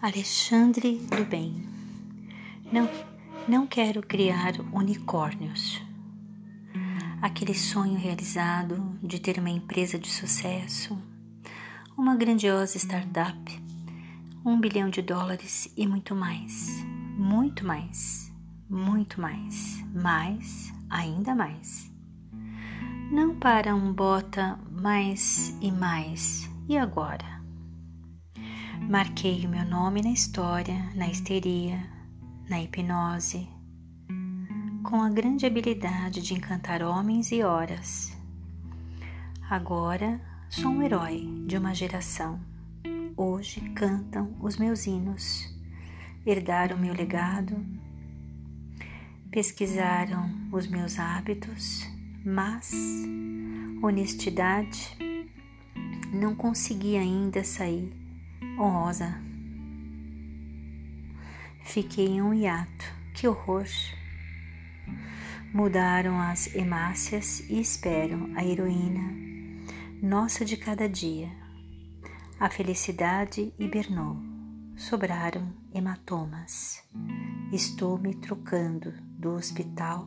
Alexandre do Bem. Não, não quero criar unicórnios. Aquele sonho realizado de ter uma empresa de sucesso, uma grandiosa startup, um bilhão de dólares e muito mais, muito mais, muito mais, mais, ainda mais. Não para um bota mais e mais, e agora? Marquei o meu nome na história, na histeria, na hipnose, com a grande habilidade de encantar homens e horas. Agora sou um herói de uma geração. Hoje cantam os meus hinos, herdaram meu legado, pesquisaram os meus hábitos, mas honestidade não consegui ainda sair honrosa. Fiquei em um hiato. Que horror! Mudaram as hemácias e espero a heroína, nossa de cada dia. A felicidade hibernou, sobraram hematomas. Estou me trocando do hospital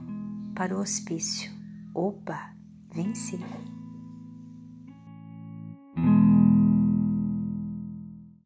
para o hospício. Opa, venci!